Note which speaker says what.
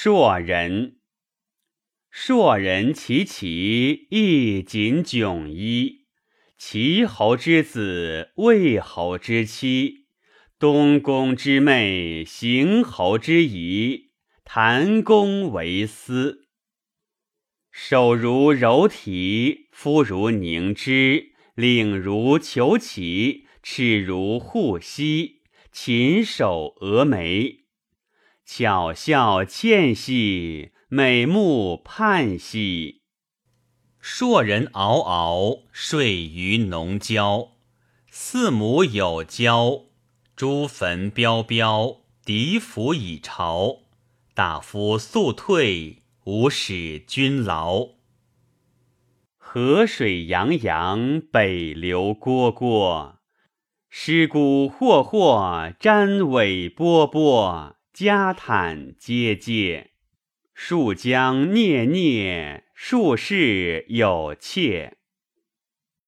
Speaker 1: 硕人，硕人其其衣锦迥衣，齐侯之子，魏侯之妻，东宫之妹，邢侯之仪，谈公为私。手如柔荑，肤如凝脂，领如虬蛴，齿如护犀，禽首蛾眉。巧笑倩兮，美目盼兮。
Speaker 2: 硕人嗷嗷，睡于农郊。四母有娇，朱坟标标，敌服已朝。大夫速退，无使君劳。
Speaker 1: 河水洋洋，北流蝈蝈。尸骨霍霍，瞻尾波波。家坦皆皆，树将孽孽，树势有切。